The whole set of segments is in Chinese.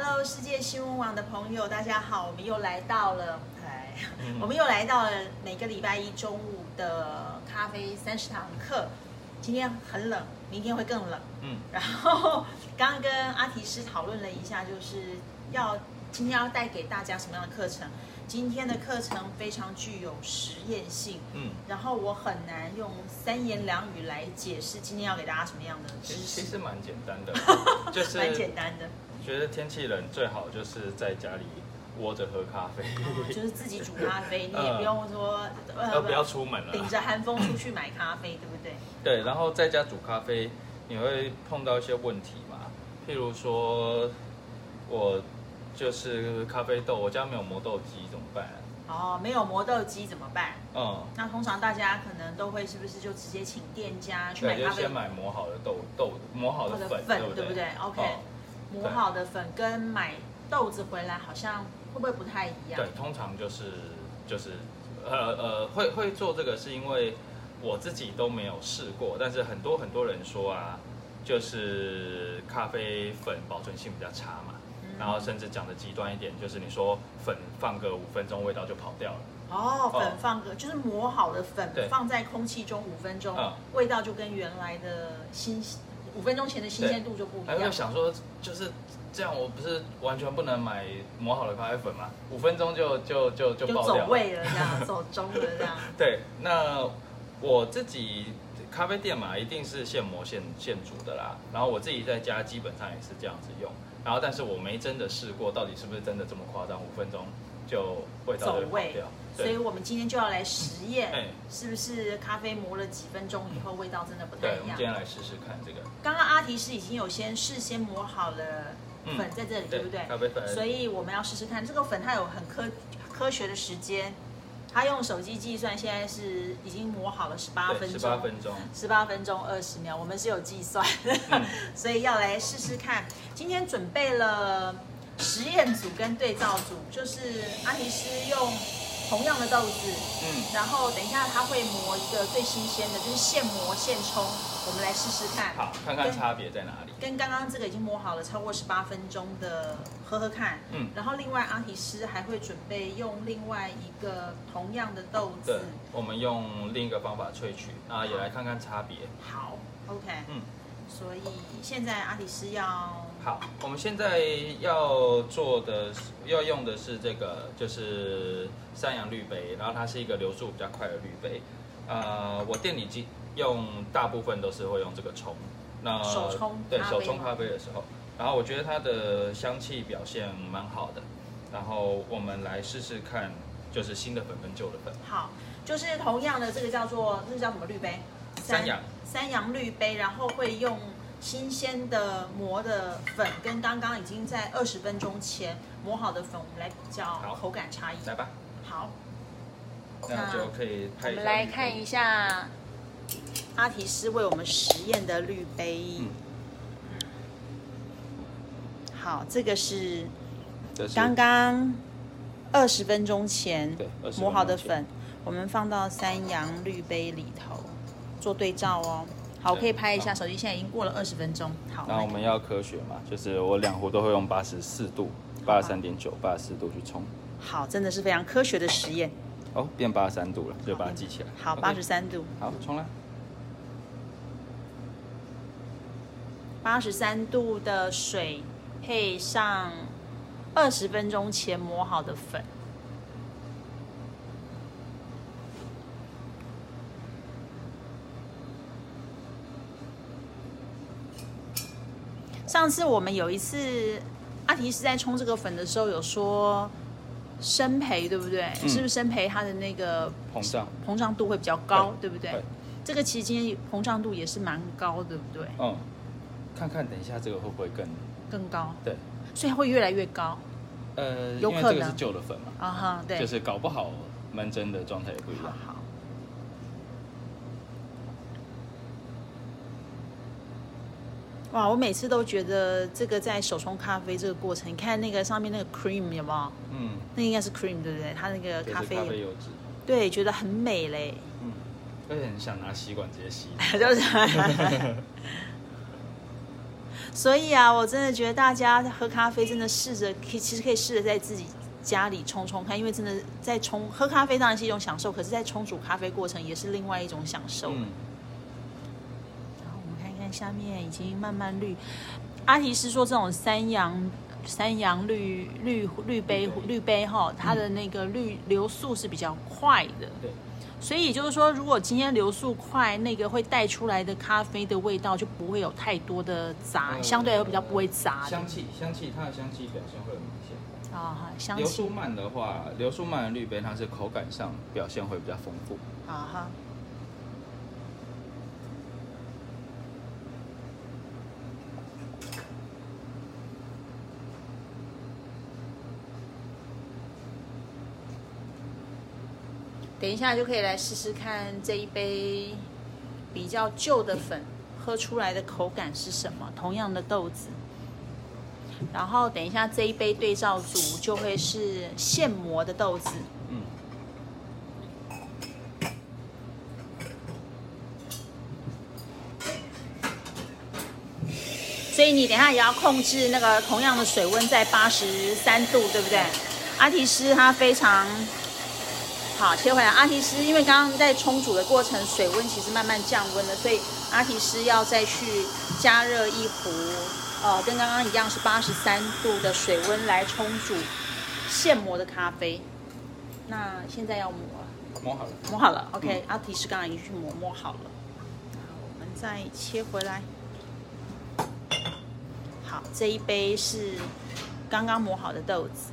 Hello，世界新闻网的朋友，大家好，我们又来到了，哎，嗯我们又来到了每个礼拜一中午的咖啡三十堂课。今天很冷，明天会更冷。嗯，然后刚刚跟阿提师讨论了一下，就是要今天要带给大家什么样的课程？今天的课程非常具有实验性，嗯，然后我很难用三言两语来解释今天要给大家什么样的知其实其，实蛮简单的，就是蛮简单的。觉得天气冷最好就是在家里窝着喝咖啡，哦，就是自己煮咖啡，你也呃 不用说呃不要出门了顶着寒风出去买咖啡，对不对？对，然后在家煮咖啡，你会碰到一些问题嘛？譬如说，我就是咖啡豆，我家没有磨豆机怎么办？哦，没有磨豆机怎么办？嗯，那通常大家可能都会是不是就直接请店家去买，咖啡就先买磨好的豆豆，磨好的粉，粉，对不对不对？OK，哦磨好的粉跟买豆子回来好像会不会不太一样？对，？通常就是就是呃呃会会做这个是因为我自己都没有试过，但是很多很多人说啊，就是咖啡粉保存性比较差嘛，嗯。然后甚至讲的极端一点，就是你说粉放个五分钟味道就跑掉了，哦，粉哦放个就是磨好的粉放在空气中五分钟嗯，味道就跟原来的新五分钟前的新鲜度就不一还会样。想说就是。这样我不是完全不能买磨好的咖啡粉吗？五分钟就就就就就爆掉了。走味了，这样 走中了这样。对，那我自己咖啡店嘛，一定是现磨现现煮的啦。然后我自己在家基本上也是这样子用。然后，但是我没真的试过，到底是不是真的这么夸张？五分钟就味道就会跑掉。所以对，我们今天就要来实验，哎是不是咖啡磨了几分钟以后味道真的不太对，我一样们今？天来试试看这个。刚刚阿提是已经有先事先磨好了粉在这里，对不对？咖啡粉。所以我们要试试看，这个粉它有很科科学的时间，它用手机计算，现在是已经磨好了十八分十钟，八分钟。十八分钟二十秒，我们是有计算的，嗯 所以要来试试看。今天准备了实验组跟对照组，就是阿尼斯用同样的豆子，嗯，然后等一下他会磨一个最新鲜的，就是现磨现冲，我们来试试看。好，看看差别在哪里。跟刚刚这个已经磨好了超过十八分钟的喝喝看，嗯。然后另外阿提斯还会准备用另外一个同样的豆对子，，我们用另一个方法萃取，啊，也来看看差别。好，OK，嗯，所以现在阿迪斯要好，我们现在要做的要用的是这个，就是三羊滤杯，然后它是一个流速比较快的滤杯。呃，我店里基用大部分都是会用这个冲，那手冲对手冲咖啡的时候，然后我觉得它的香气表现蛮好的，然后我们来试试看，就是新的粉跟旧的粉。好，就是同样的这个叫做那个叫什么滤杯？三羊山羊滤杯，然后会用新鲜的磨的粉跟刚刚已经在二十分钟前磨好的粉，我们来比较口感差异。来吧，好，那就可以拍一下。我们来看一下阿提斯为我们实验的滤杯。嗯好，这个是刚刚二十分钟前对20分钟磨好的粉，我们放到山羊滤杯里头做对照哦。好，我可以拍一下，手机现在已经过了二十分钟。好，那我们要科学嘛，就是我两壶都会用八十四度、八十三点九、八十四度去冲。好，真的是非常科学的实验。哦，变八十三度了，就把它记起来。好，八十。三度，好，冲啦！八十三度的水配上二十分钟前磨好的粉。上次我们有一次，阿提是在冲这个粉的时候有说生培，对不对？嗯是不是生培它的那个膨胀。膨胀度会比较高，对不对？对这个其实今天膨胀度也是蛮高，对不对？嗯，看看等一下这个会不会更更高，对？所以它会越来越高呃，有可能因为这个是旧的粉嘛，啊哈，对，就是搞不好闷蒸的状态也不一样。好好。哇，我每次都觉得这个在手冲咖啡这个过程，你看那个上面那个 cream 有没有？嗯，那应该是 cream 对不对？它那个咖啡，油脂。对，觉得很美嘞，嗯，而且很想拿吸管直接吸。就是。所以啊，我真的觉得大家喝咖啡真的试着可以，其实可以试着在自己家里冲冲看，因为真的在冲喝咖啡当然是一种享受，可是，在冲煮咖啡过程也是另外一种享受。嗯，下面已经慢慢绿。阿提斯说，这种山羊山羊绿绿绿杯绿杯哈，它的那个绿流速是比较快的。对。所以就是说，如果今天流速快，那个会带出来的咖啡的味道就不会有太多的杂，呃相对来说比较不会杂的。香气，香气，它的香气表现会很明显。啊哈，香气流速慢的话，流速慢的绿杯它是口感上表现会比较丰富。啊哈。等一下就可以来试试看这一杯比较旧的粉喝出来的口感是什么。同样的豆子，然后等一下这一杯对照组就会是现磨的豆子。嗯，所以你等下也要控制那个同样的水温在八十三度，对不对？阿提斯它非常好，切回来。阿提斯因为刚刚在冲煮的过程，水温其实慢慢降温了，所以阿提斯要再去加热一壶，呃，跟刚刚一样是八十三度的水温来冲煮现磨的咖啡。那现在要磨了。磨好了。磨好了，OK，、阿提斯刚刚已经去磨磨好了，那我们再切回来。好，这一杯是刚刚磨好的豆子。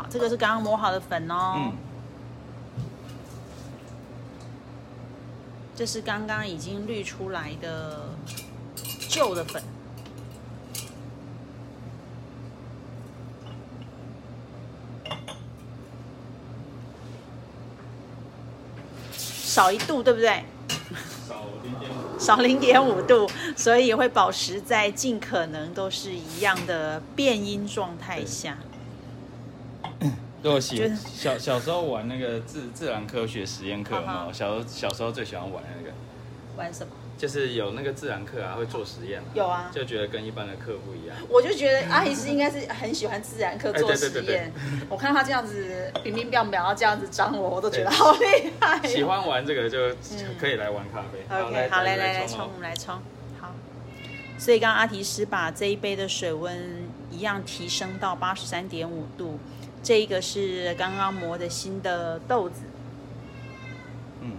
好，这个是刚刚磨好的粉哦。嗯，这是刚刚已经滤出来的旧的粉。少一度，对不对？少零点五。少零点五度，所以会保持在尽可能都是一样的变音状态下。对，我觉得喜小小时候玩那个自自然科学实验课嘛，小时候小时候最喜欢玩那个，玩什么？就是有那个自然课啊，会做实验、啊，有啊就觉得跟一般的课不一样。我就觉得阿姨是应该是很喜欢自然课做实验。我看他这样子冰冰冰冰，然后这样子张我，我都觉得好厉害哦、喜欢玩这个就可以来玩咖啡。OK，好，来来来冲，我们来冲。好，所以刚刚阿提斯把这一杯的水温一样提升到八十三点五度，这一个是刚刚磨的新的豆子。嗯，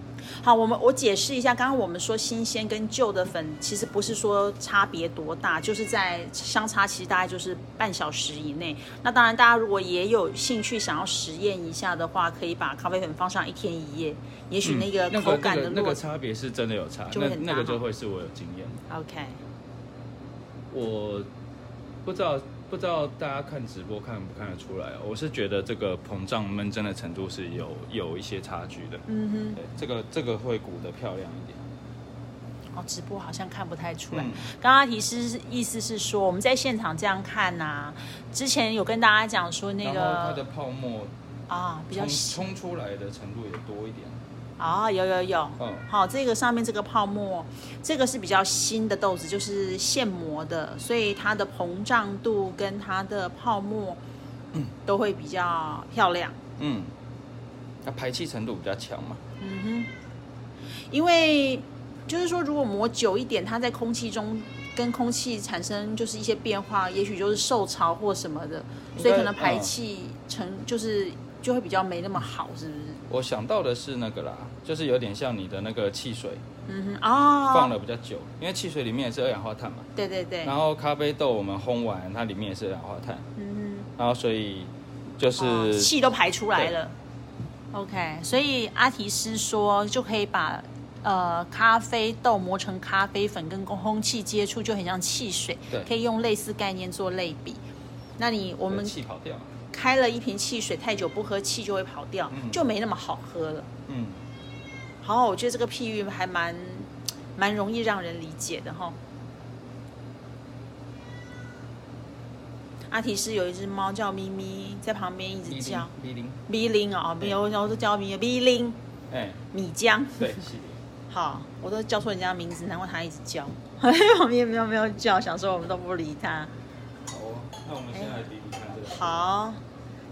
好，我们我解释一下，刚刚我们说新鲜跟旧的粉，其实不是说差别多大，就是在相差其实大概就是半小时以内。那当然，大家如果也有兴趣想要实验一下的话，可以把咖啡粉放上一天一夜，也许那个口感的落那个那个差别是真的有差，那就会很大哈那个就会是我有经验。OK。我不知道不知道大家看直播看不看得出来哦，我是觉得这个膨胀闷蒸的程度是有有一些差距的。嗯哼，这个这个会鼓得漂亮一点。哦，直播好像看不太出来。嗯刚刚提示意思是说，我们在现场这样看呐、之前有跟大家讲说那个它的个泡沫啊比较冲出来的程度也多一点。啊，有有有，嗯好，这个上面这个泡沫，这个是比较新的豆子，就是现磨的，所以它的膨胀度跟它的泡沫都会比较漂亮。嗯，那排气程度比较强嘛。嗯哼，因为就是说，如果磨久一点，它在空气中跟空气产生就是一些变化，也许就是受潮或什么的，所以可能排嗯气成就是就会比较没那么好，是不是？我想到的是那个啦，就是有点像你的那个汽水嗯哼，哦，放了比较久，因为汽水里面也是二氧化碳嘛。对对对，然后咖啡豆我们烘完，它里面也是二氧化碳，嗯哼然后所以就是气都排出来了。OK，所以阿提斯说就可以把呃咖啡豆磨成咖啡粉，跟空气接触就很像汽水，对可以用类似概念做类比。那你我们气跑掉。开了一瓶汽水，太久不喝，气就会跑掉，嗯就没那么好喝了。嗯，好，我觉得这个譬喻还蛮蛮容易让人理解的哈。阿提斯有一只猫叫咪咪，在旁边一直叫咪铃，咪铃哦，没有，然后都叫咪咪铃。哎，米浆。对。好，我都叫错人家名字，难怪他一直叫。旁边没有没有叫，想说我们都不理他。好，那我们先来比比看这个。好，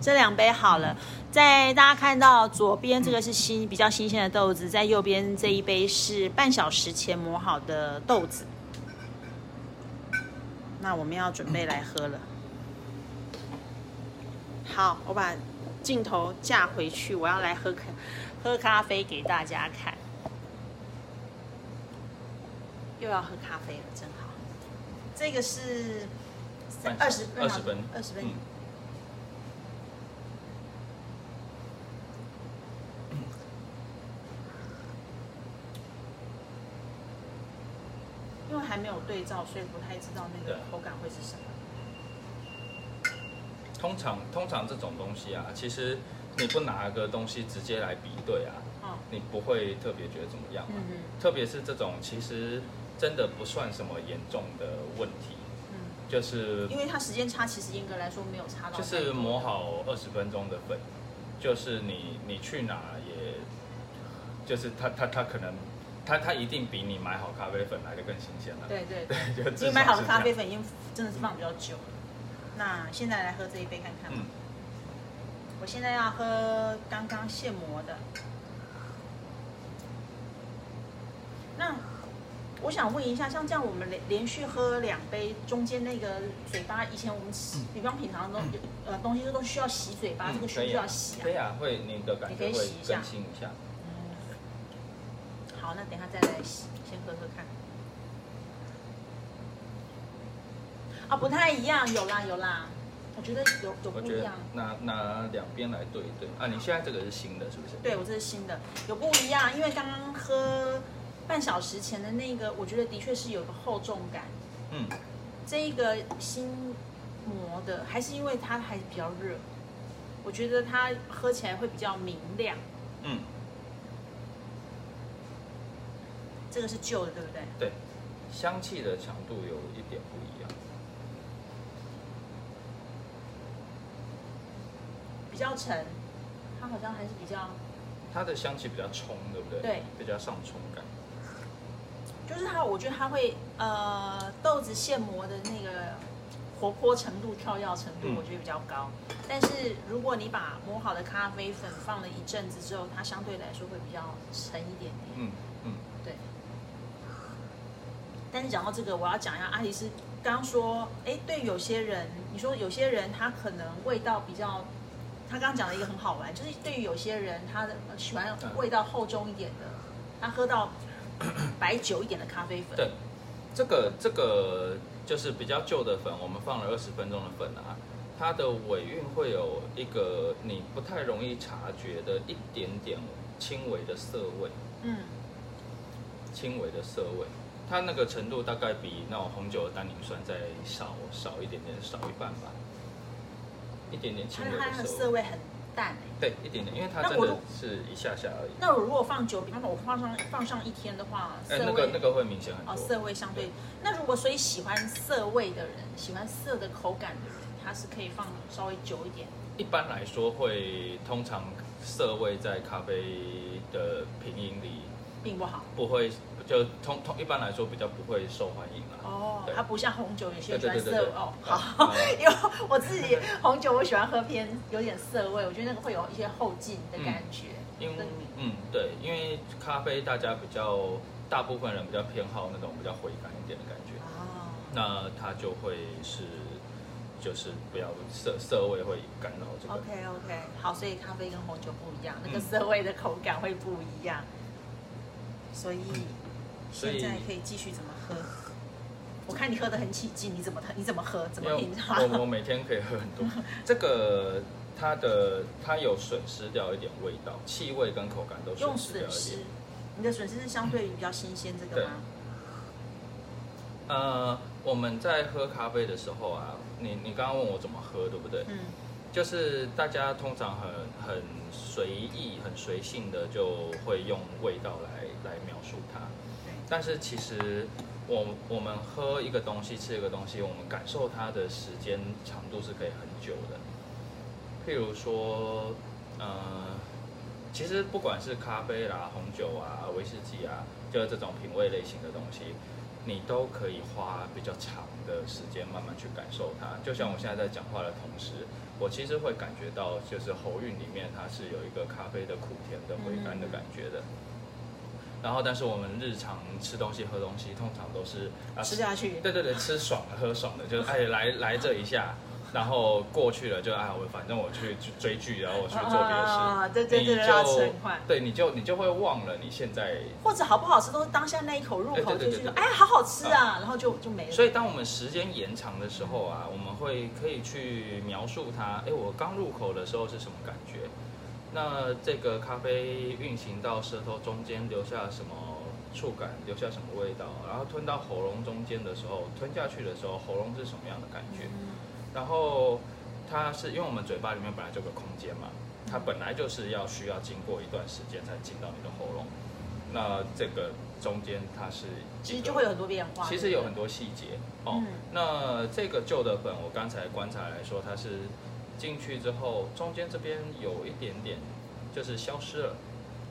这两杯好了。在大家看到左边这个是新比较新鲜的豆子，在右边这一杯是半小时前磨好的豆子。那我们要准备来喝了。好，我把镜头架回去，我要来喝咖喝咖啡给大家看。又要喝咖啡了，真好。这个是二十二十分，二十分。因还没有对照，所以不太知道那个口感会是什么。通常，通常这种东西啊，其实你不拿个东西直接来比对啊，你不会特别觉得怎么样。嗯特别是这种，其实真的不算什么严重的问题。嗯。就是因为它时间差，其实严格来说没有差到。就是磨好二十分钟的粉，就是你你去哪也，就是它它它可能。它它一定比你买好咖啡粉来的更新鲜了。对对对，因为买好的咖啡粉已经真的是放比较久了。那现在来喝这一杯看看。嗯。我现在要喝刚刚现磨的。那我想问一下，像这样我们连连续喝两杯，中间那个嘴巴，以前我们吃，比方品尝的东呃东西都需要洗嘴巴，这个需不需要洗啊？可以啊，会你的感觉会更新一下。好，那等下再来洗，先喝喝看。啊，不太一样，有啦有啦，我觉得有有不一样。拿拿两边来对一对啊，你现在这个是新的，是不是？对，我这是新的，有不一样，因为刚刚喝半小时前的那个，我觉得的确是有个厚重感。嗯。这一个新磨的，还是因为它还比较热，我觉得它喝起来会比较明亮。嗯。这个是旧的，对不对？对，香气的强度有一点不一样，比较沉，它好像还是比较，它的香气比较冲，对不对？对，比较上冲感。就是它，我觉得它会呃豆子现磨的那个活泼程度、跳跃程度，我觉得比较高。但是如果你把磨好的咖啡粉放了一阵子之后，它相对来说会比较沉一点点。嗯嗯，对。但是讲到这个，我要讲一下阿迪斯刚刚说，哎，对有些人，你说有些人他可能味道比较，他刚刚讲了一个很好玩，就是对于有些人他的喜欢味道厚重一点的，他喝到白酒一点的咖啡粉。对，这个这个就是比较旧的粉，我们放了二十分钟的粉啊，它的尾韵会有一个你不太容易察觉的一点点轻微的涩味。嗯，轻微的涩味。它那个程度大概比那种红酒的单宁酸再少少一点点，少一半吧，一点点轻微的涩。涩味很淡对，一点点，因为它真的是一下下而已。那我如果放久，比方说我放上放上一天的话，哎，那个那个会明显很多。哦，涩味相对。那如果所以喜欢涩味的人，喜欢涩的口感的人，他是可以放稍微久一点。一般来说会，通常涩味在咖啡的品饮里并不好，不会。就通通一般来说比较不会受欢迎了。哦，它不像红酒有些喜欢涩哦，好，因为我自己红酒我喜欢喝偏有点涩味，我觉得那个会有一些后劲的感觉。因为嗯对，因为咖啡大家比较大部分人比较偏好那种比较回甘一点的感觉。哦，那它就会是就是不要涩涩味会干扰这个。OK OK，好，所以咖啡跟红酒不一样，那个涩味的口感会不一样，所以。现在可以继续怎么喝？我看你喝的很起劲，你怎么你怎么喝？怎么品尝？我我每天可以喝很多。这个它的它有损失掉一点味道，气味跟口感都损失掉一点。你的损失是相对于比较新鲜这个吗？呃，我们在喝咖啡的时候啊，你你刚刚问我怎么喝，对不对？嗯。就是大家通常很很随意、很随性的就会用味道来来描述它。但是其实，我我们喝一个东西，吃一个东西，我们感受它的时间长度是可以很久的。譬如说，呃，其实不管是咖啡啦、红酒啊、威士忌啊，就是这种品味类型的东西，你都可以花比较长的时间慢慢去感受它。就像我现在在讲话的同时，我其实会感觉到，就是喉韵里面它是有一个咖啡的苦甜的回甘的感觉的。然后，但是我们日常吃东西、喝东西，通常都是啊吃下去。对对对，吃爽的、喝爽的，就是哎来 来这一下，然后过去了就哎我反正我去追剧，然后我去做别的事，啊对对对你就对你就你就会忘了你现在。或者好不好吃都是当下那一口入口就觉得哎好好吃啊，然后就就没了。所以当我们时间延长的时候啊，我们会可以去描述它，哎，我刚入口的时候是什么感觉？那这个咖啡运行到舌头中间留下什么触感，留下什么味道？然后吞到喉咙中间的时候，吞下去的时候，喉咙是什么样的感觉？然后它是因为我们嘴巴里面本来就有个空间嘛，它本来就是要需要经过一段时间才进到你的喉咙。那这个中间它是其实就会有很多变化。其实有很多细节哦。嗯那这个旧的粉，我刚才观察来说，它是进去之后，中间这边有一点点就是消失了，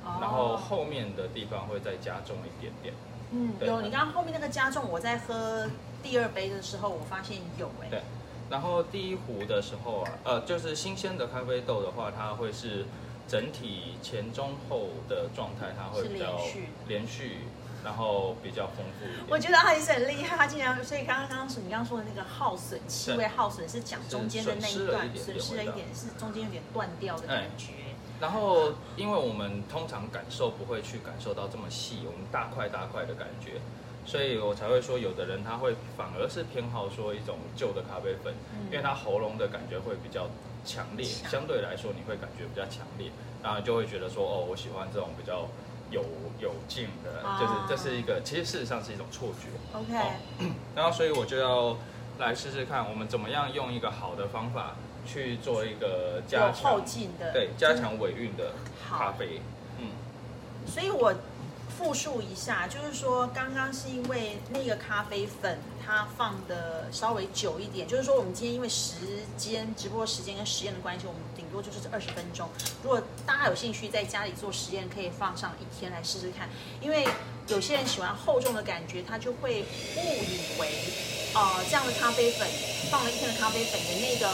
哦。然后后面的地方会再加重一点点。嗯有你刚刚后面那个加重，我在喝第二杯的时候，我发现有哎、对然后第一壶的时候啊，呃，就是新鲜的咖啡豆的话，它会是整体前中后的状态，它会比较连续连续，然后比较丰富一点。我觉得他也是很厉害，他竟然所以刚刚刚刚是你刚刚说的那个耗损气味耗损是讲中间的那一段是损失了一点，是中间有点断掉的感觉。然后，因为我们通常感受不会去感受到这么细，我们大块大块的感觉，所以我才会说，有的人他会反而是偏好说一种旧的咖啡粉，因为他喉咙的感觉会比较强烈，强相对来说你会感觉比较强烈，然后就会觉得说，哦，我喜欢这种比较有有劲的，啊就是这是一个，其实事实上是一种错觉。OK，、哦然后所以我就要来试试看，我们怎么样用一个好的方法去做一个加有强后劲的，对，加强尾韵的咖啡。嗯，所以我复述一下，就是说刚刚是因为那个咖啡粉它放的稍微久一点，就是说我们今天因为时间直播时间跟实验的关系，我们顶多就是二十分钟。如果大家有兴趣在家里做实验，可以放上一天来试试看，因为有些人喜欢厚重的感觉，他就会误以为，呃，这样的咖啡粉放了一天的咖啡粉的那个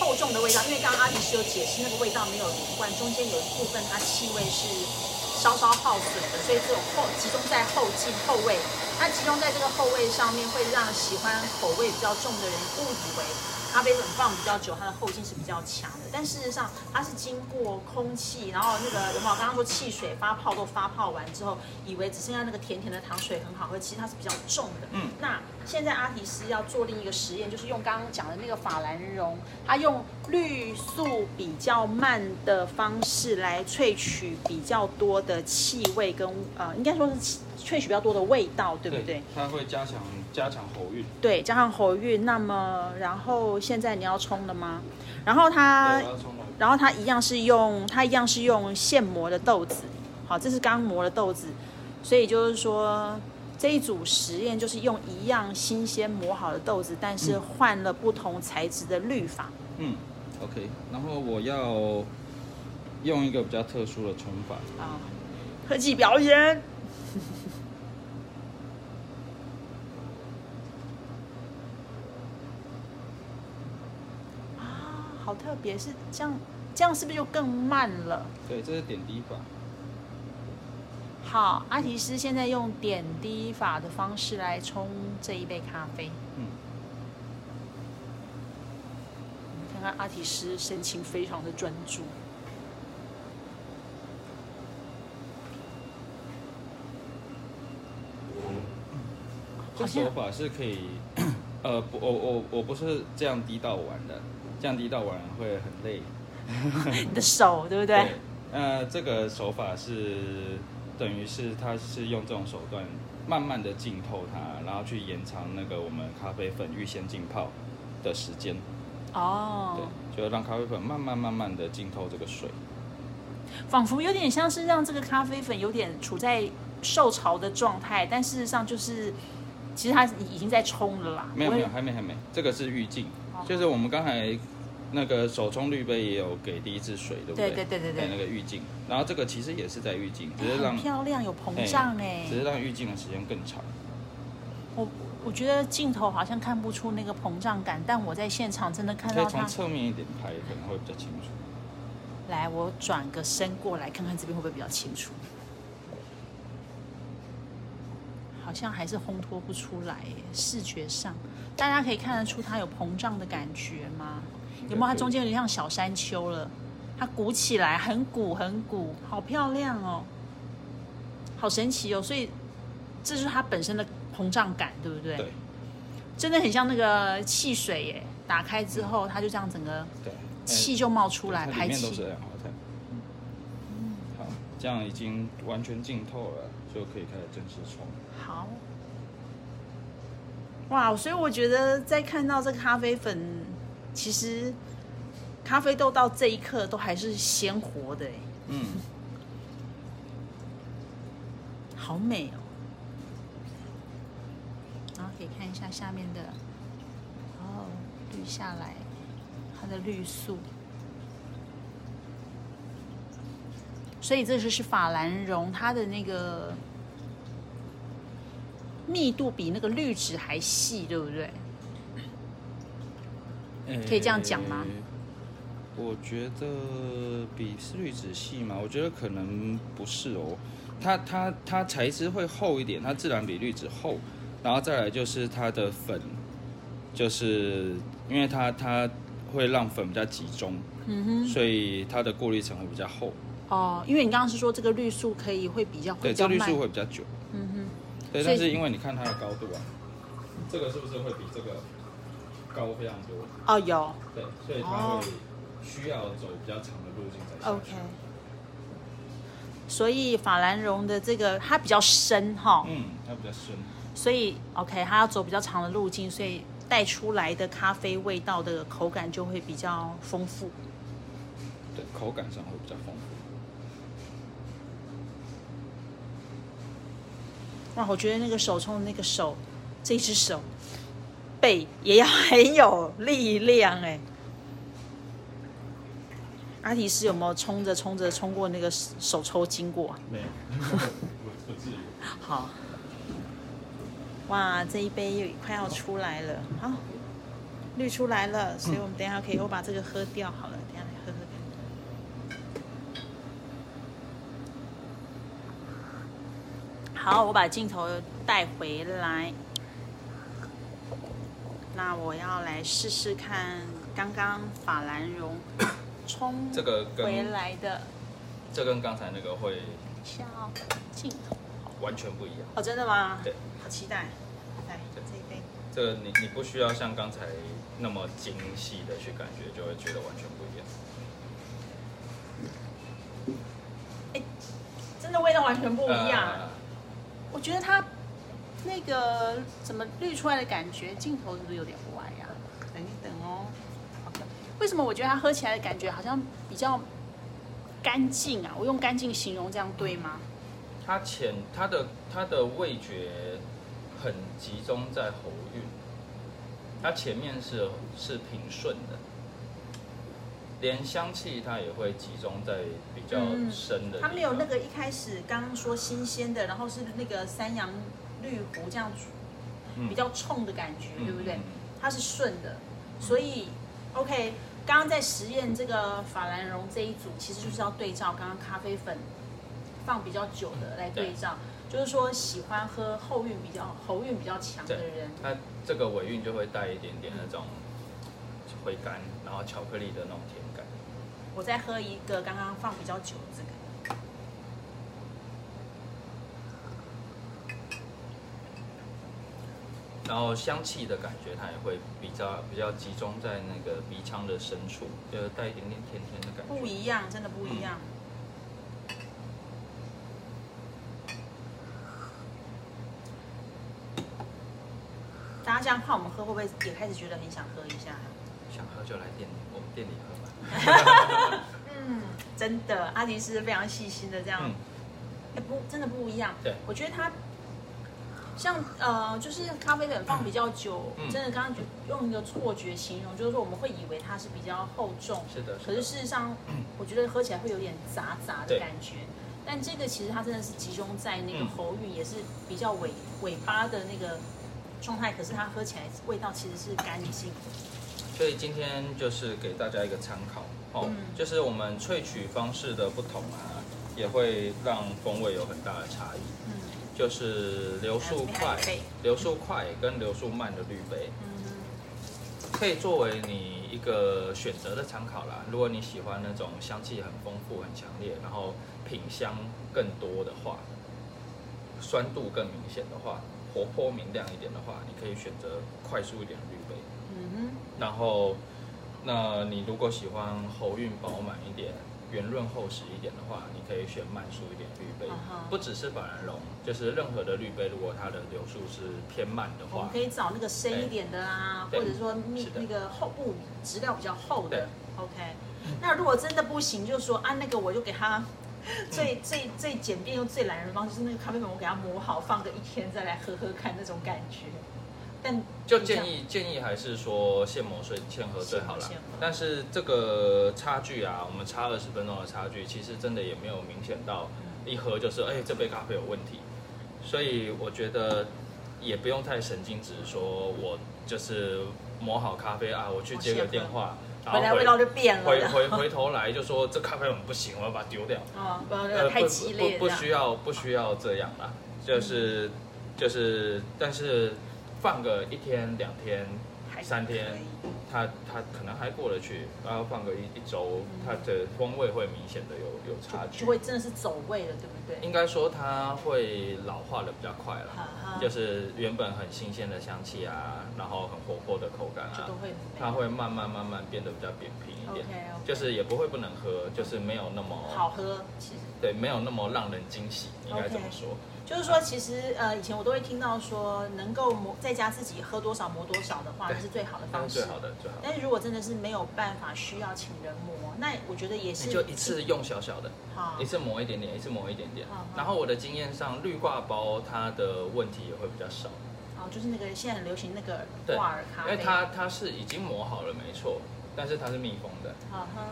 厚重的味道，因为刚刚阿迪是有解释那个味道没有连贯，中间有一部分它气味是稍稍耗损的，所以这种后集中在后劲后味，它集中在这个后味上面，会让喜欢口味比较重的人误以为咖啡粉放比较久，它的后劲是比较强的，但事实上它是经过空气，然后那个有没有刚刚说汽水发泡都发泡完之后，以为只剩下那个甜甜的糖水很好喝，其实它是比较重的。嗯那现在阿提斯要做另一个实验，就是用刚刚讲的那个法兰绒，它用绿速比较慢的方式来萃取比较多的气味跟呃，应该说是气萃取比较多的味道，对不对？？它会加强加强喉韵。对，加上喉韵。那么，然后现在你要冲了吗？然后它。然后它一样是用它一样是用现磨的豆子，好，这是刚磨的豆子，所以就是说这一组实验就是用一样新鲜磨好的豆子，但是换了不同材质的滤法。嗯，OK。然后我要用一个比较特殊的冲法。啊，科技表演。啊，好特别，是这样，这样是不是就更慢了？对，这是点滴法。好，阿提斯现在用点滴法的方式来冲这一杯咖啡。嗯，看看阿提斯神情非常的专注。手法是可以，呃，不，我我我不是这样滴到完的，这样滴到完会很累。你的手，对不对？呃，这个手法是等于是它是用这种手段慢慢的浸透它，然后去延长那个我们咖啡粉预先浸泡的时间。哦，对，就让咖啡粉慢慢慢慢的浸透这个水。仿佛有点像是让这个咖啡粉有点处在受潮的状态，但事实上就是，其实它已经在冲了啦。没有没有，还没还没，这个是预浸哦，就是我们刚才那个手冲滤杯也有给第一次水，对不对？对对对对对那个预浸，然后这个其实也是在预浸，只是很让漂亮，有膨胀哎、只是让预浸的时间更长。我我觉得镜头好像看不出那个膨胀感，但我在现场真的看可以到它。从侧面一点拍，可能会比较清楚。来，我转个身过来看看这边会不会比较清楚。好像还是烘托不出来耶，视觉上，大家可以看得出它有膨胀的感觉吗？有没有？它中间有点像小山丘了，它鼓起来，很鼓很鼓，好漂亮哦，好神奇哦！所以这就是它本身的膨胀感，对不对？对真的很像那个汽水耶，打开之后它就这样整个对，气就冒出来，排它里面都是气。二氧化碳。好，这样已经完全浸透了，就可以开始正式冲。好，哇！所以我觉得在看到这个咖啡粉，其实咖啡豆到这一刻都还是鲜活的，哎，嗯，好美哦。然后可以看一下下面的，哦，滤下来它的绿素。所以这就是法兰绒，它的那个密度比那个滤纸还细，对不对？可以这样讲吗诶我觉得比丝滤纸细嘛，我觉得可能不是哦。它它它材质会厚一点，它自然比滤纸厚，然后再来就是它的粉，就是因为它它会让粉比较集中，嗯哼。所以它的过滤层会比较厚，哦，因为你刚刚是说这个绿树可以会比较会对，这滤速会比较久。嗯哼。对，但是因为你看它的高度啊，这个是不是会比这个高非常多？哦，有对，所以它哦会需要走比较长的路径才下去。OK。所以法兰绒的这个它比较深哈，嗯，它比较深。所以 OK 它要走比较长的路径，所以带出来的咖啡味道的口感就会比较丰富。对，口感上会比较丰富。哇，我觉得那个手冲的那个手，这只手背也要很有力量哎。阿提斯有没有冲着冲着冲过那个手抽经过？没有，不不至于。好，哇，这一杯又快要出来了，好，滤出来了，所以我们等一下可以，我把这个喝掉好了，等一下来喝喝看。好，我把镜头带回来。那我要来试试看刚刚法兰绒冲 这个回来的，这跟刚才那个会像镜头完全不一样。哦，真的吗？对，好期待。来，对这一杯。这个你你不需要像刚才那么精细的去感觉，就会觉得完全不一样。真的味道完全不一样。呃我觉得它那个怎么滤出来的感觉，镜头是不是有点歪呀、等一等哦。为什么我觉得它喝起来的感觉好像比较干净啊？我用干净形容这样对吗？它前它的它的味觉很集中在喉韵，它前面是是平顺的，连香气它也会集中在比较嗯深的。它没有那个一开始刚刚说新鲜的，然后是那个山羊绿湖这样煮比较冲的感觉，嗯对不对嗯？它是顺的，所以 OK。刚刚在实验这个法兰绒这一组，其实就是要对照刚刚咖啡粉放比较久的来对照，就是说喜欢喝后韵比较喉韵比较强的人，它这个尾韵就会带一点点那种回甘，然后巧克力的那种甜感。我再喝一个刚刚放比较久的这个。然后香气的感觉，它也会比较比较集中在那个鼻腔的深处，就是带一点点甜甜的感觉。不一样，真的不一样。大家这样看我们喝，会不会也开始觉得很想喝一下？想喝就来店里我们店里喝吧。嗯，真的，阿迪是非常细心的这样，嗯，哎、不，真的不一样。对我觉得它像呃，就是咖啡粉放比较久，嗯真的刚刚就用一个错觉形容，就是说我们会以为它是比较厚重，是的，可是事实上，我觉得喝起来会有点杂杂的感觉。但这个其实它真的是集中在那个嗯喉韵，也是比较尾尾巴的那个状态，可是它喝起来味道其实是干净的。所以今天就是给大家一个参考哦，嗯就是我们萃取方式的不同啊，也会让风味有很大的差异。嗯就是流速快流速快跟流速慢的滤杯，嗯可以作为你一个选择的参考啦。如果你喜欢那种香气很丰富、很强烈，然后品香更多的话，酸度更明显的话，活泼明亮一点的话，你可以选择快速一点的滤然后，那你如果喜欢喉韵饱满一点、圆润厚实一点的话，你可以选慢速一点的滤杯。不只是板蓝绒，就是任何的滤杯，如果它的流速是偏慢的话，我们可，以找那个深一点的啊，对或者说密是的那个厚布质料比较厚对的。OK，那如果真的不行，就说啊，那个我就给它 最、最最简便又最懒人的方式，就是那个咖啡粉我给它磨好，放个一天再来喝喝看那种感觉。但就建议建议还是说现磨水现喝最好啦现磨现喝。但是这个差距啊，我们差二十分钟的差距，其实真的也没有明显到一喝就是哎这杯咖啡有问题，所以我觉得也不用太神经质，说我就是磨好咖啡啊，我去接个电话，回来味道就变了回。回回头来就说这咖啡很不行，我要把它丢掉。哦，不要太激烈不不不需要不需要这样啦，就是就是，但是放个一天两天三天它它可能还过得去，然后放个一一周，它的风味会明显的有有差距就。会真的是走味了，对不对？应该说它会老化的比较快了，就是原本很新鲜的香气啊，然后很活泼的口感啊它会慢慢慢慢变得比较扁平一点就是也不会不能喝，就是没有那么好喝，其实。对，没有那么让人惊喜，应该这么说。就是说，其实呃，以前我都会听到说，能够磨在家自己喝多少磨多少的话，对那是最好的方式。好的，最好。但是如果真的是没有办法需要请人磨，那我觉得也是你就一次用小小的，好一次磨一点点，一次磨一点点。然后我的经验上，绿挂包它的问题也会比较少，哦，就是那个现在很流行那个挂耳咖啡，因为它它是已经磨好了，没错，但是它是密封的。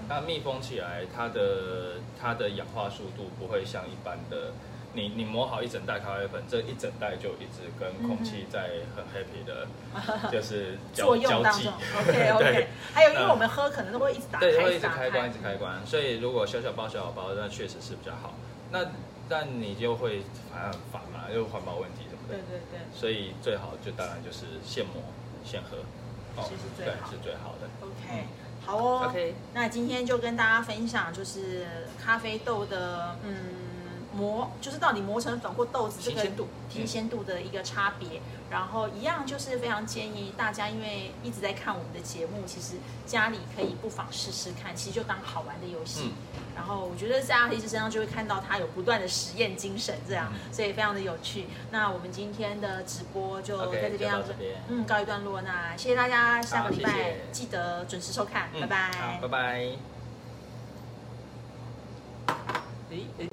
它密封起来，它的它的氧化速度不会像一般的，你你磨好一整袋咖啡粉，这一整袋就一直跟空气在很 happy 的，就是交作用交际当中。OK OK，对还有因为嗯我们喝可能都会一直打开，对，会一直开关，一直开关。所以如果小小包、小小包，那确实是比较好。那但你就会反正很烦嘛，又环保问题什么的。对对对所以最好就当然就是现磨现喝，哦其实最对是最好的。，OK，好哦。OK，那今天就跟大家分享，就是咖啡豆的嗯磨，就是到底磨成粉或豆子这个新鲜度提鲜度的一个差别。然后一样就是非常建议大家，因为一直在看我们的节目，其实家里可以不妨试试看，其实就当好玩的游戏。嗯然后我觉得在阿提斯身上就会看到他有不断的实验精神，这样，嗯所以非常的有趣。那我们今天的直播就在这边嗯告一段落。那谢谢大家，下个礼拜记得准时收看，嗯拜拜。好，拜拜。诶诶